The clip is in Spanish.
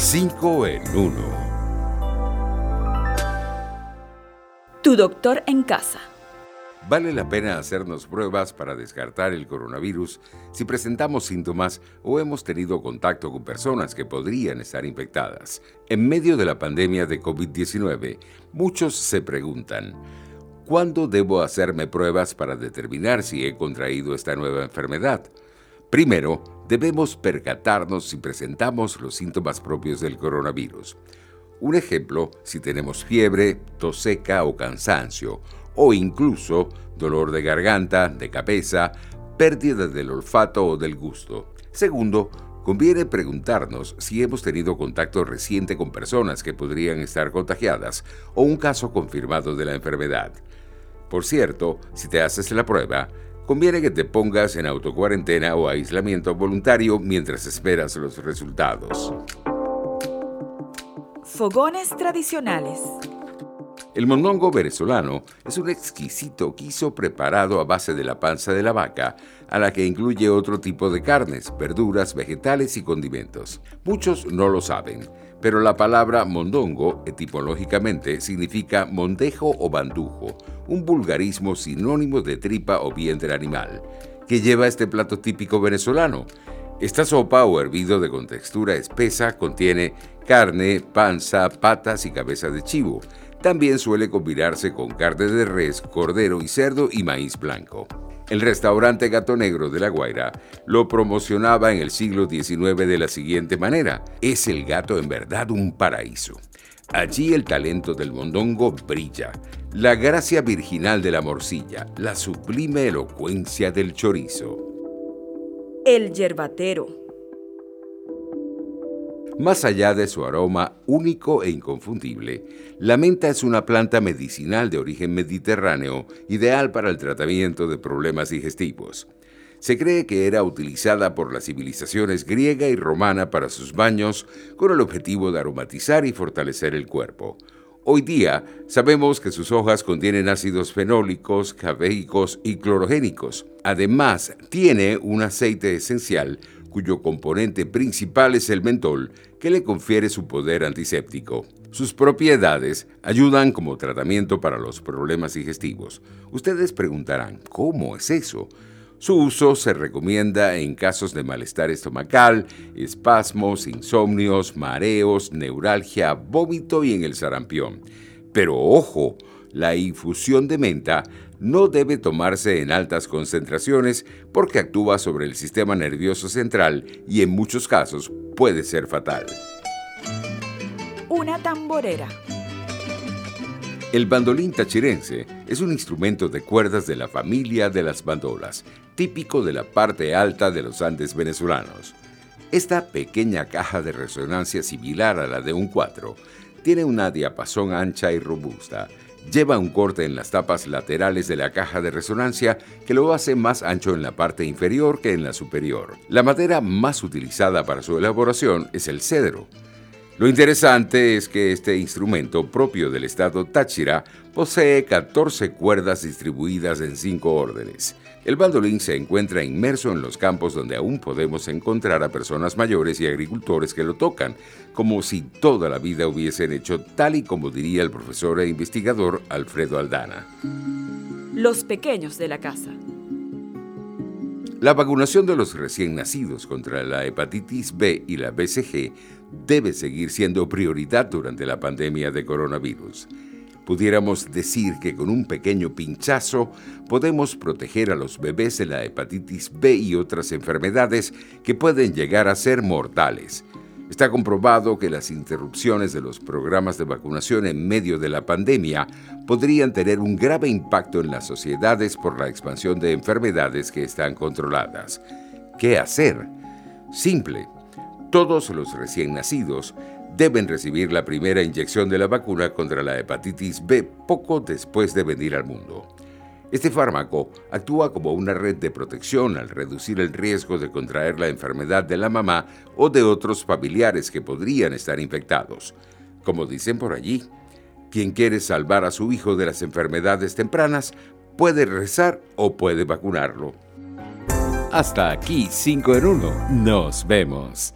5 en 1. Tu doctor en casa. Vale la pena hacernos pruebas para descartar el coronavirus si presentamos síntomas o hemos tenido contacto con personas que podrían estar infectadas. En medio de la pandemia de COVID-19, muchos se preguntan, ¿cuándo debo hacerme pruebas para determinar si he contraído esta nueva enfermedad? Primero, debemos percatarnos si presentamos los síntomas propios del coronavirus. Un ejemplo, si tenemos fiebre, tos seca o cansancio, o incluso dolor de garganta, de cabeza, pérdida del olfato o del gusto. Segundo, conviene preguntarnos si hemos tenido contacto reciente con personas que podrían estar contagiadas o un caso confirmado de la enfermedad. Por cierto, si te haces la prueba, conviene que te pongas en autocuarentena o aislamiento voluntario mientras esperas los resultados. Fogones tradicionales. El mondongo venezolano es un exquisito guiso preparado a base de la panza de la vaca, a la que incluye otro tipo de carnes, verduras, vegetales y condimentos. Muchos no lo saben, pero la palabra mondongo etimológicamente significa mondejo o bandujo, un vulgarismo sinónimo de tripa o vientre animal. ¿Qué lleva este plato típico venezolano? Esta sopa o hervido de contextura espesa contiene carne, panza, patas y cabeza de chivo. También suele combinarse con carne de res, cordero y cerdo y maíz blanco. El restaurante Gato Negro de La Guaira lo promocionaba en el siglo XIX de la siguiente manera. Es el gato en verdad un paraíso. Allí el talento del mondongo brilla, la gracia virginal de la morcilla, la sublime elocuencia del chorizo. El yerbatero. Más allá de su aroma único e inconfundible, la menta es una planta medicinal de origen mediterráneo ideal para el tratamiento de problemas digestivos. Se cree que era utilizada por las civilizaciones griega y romana para sus baños con el objetivo de aromatizar y fortalecer el cuerpo. Hoy día sabemos que sus hojas contienen ácidos fenólicos, cafeicos y clorogénicos. Además, tiene un aceite esencial cuyo componente principal es el mentol, que le confiere su poder antiséptico. Sus propiedades ayudan como tratamiento para los problemas digestivos. Ustedes preguntarán, ¿cómo es eso? Su uso se recomienda en casos de malestar estomacal, espasmos, insomnios, mareos, neuralgia, vómito y en el sarampión. Pero ojo, la infusión de menta no debe tomarse en altas concentraciones porque actúa sobre el sistema nervioso central y en muchos casos puede ser fatal. Una tamborera. El bandolín tachirense es un instrumento de cuerdas de la familia de las bandolas, típico de la parte alta de los Andes venezolanos. Esta pequeña caja de resonancia similar a la de un cuatro tiene una diapasón ancha y robusta Lleva un corte en las tapas laterales de la caja de resonancia que lo hace más ancho en la parte inferior que en la superior. La madera más utilizada para su elaboración es el cedro. Lo interesante es que este instrumento propio del estado Táchira posee 14 cuerdas distribuidas en cinco órdenes. El bandolín se encuentra inmerso en los campos donde aún podemos encontrar a personas mayores y agricultores que lo tocan, como si toda la vida hubiesen hecho tal y como diría el profesor e investigador Alfredo Aldana. Los pequeños de la casa. La vacunación de los recién nacidos contra la hepatitis B y la BCG debe seguir siendo prioridad durante la pandemia de coronavirus. Pudiéramos decir que con un pequeño pinchazo podemos proteger a los bebés de la hepatitis B y otras enfermedades que pueden llegar a ser mortales. Está comprobado que las interrupciones de los programas de vacunación en medio de la pandemia podrían tener un grave impacto en las sociedades por la expansión de enfermedades que están controladas. ¿Qué hacer? Simple. Todos los recién nacidos deben recibir la primera inyección de la vacuna contra la hepatitis B poco después de venir al mundo. Este fármaco actúa como una red de protección al reducir el riesgo de contraer la enfermedad de la mamá o de otros familiares que podrían estar infectados. Como dicen por allí, quien quiere salvar a su hijo de las enfermedades tempranas puede rezar o puede vacunarlo. Hasta aquí 5 en 1. Nos vemos.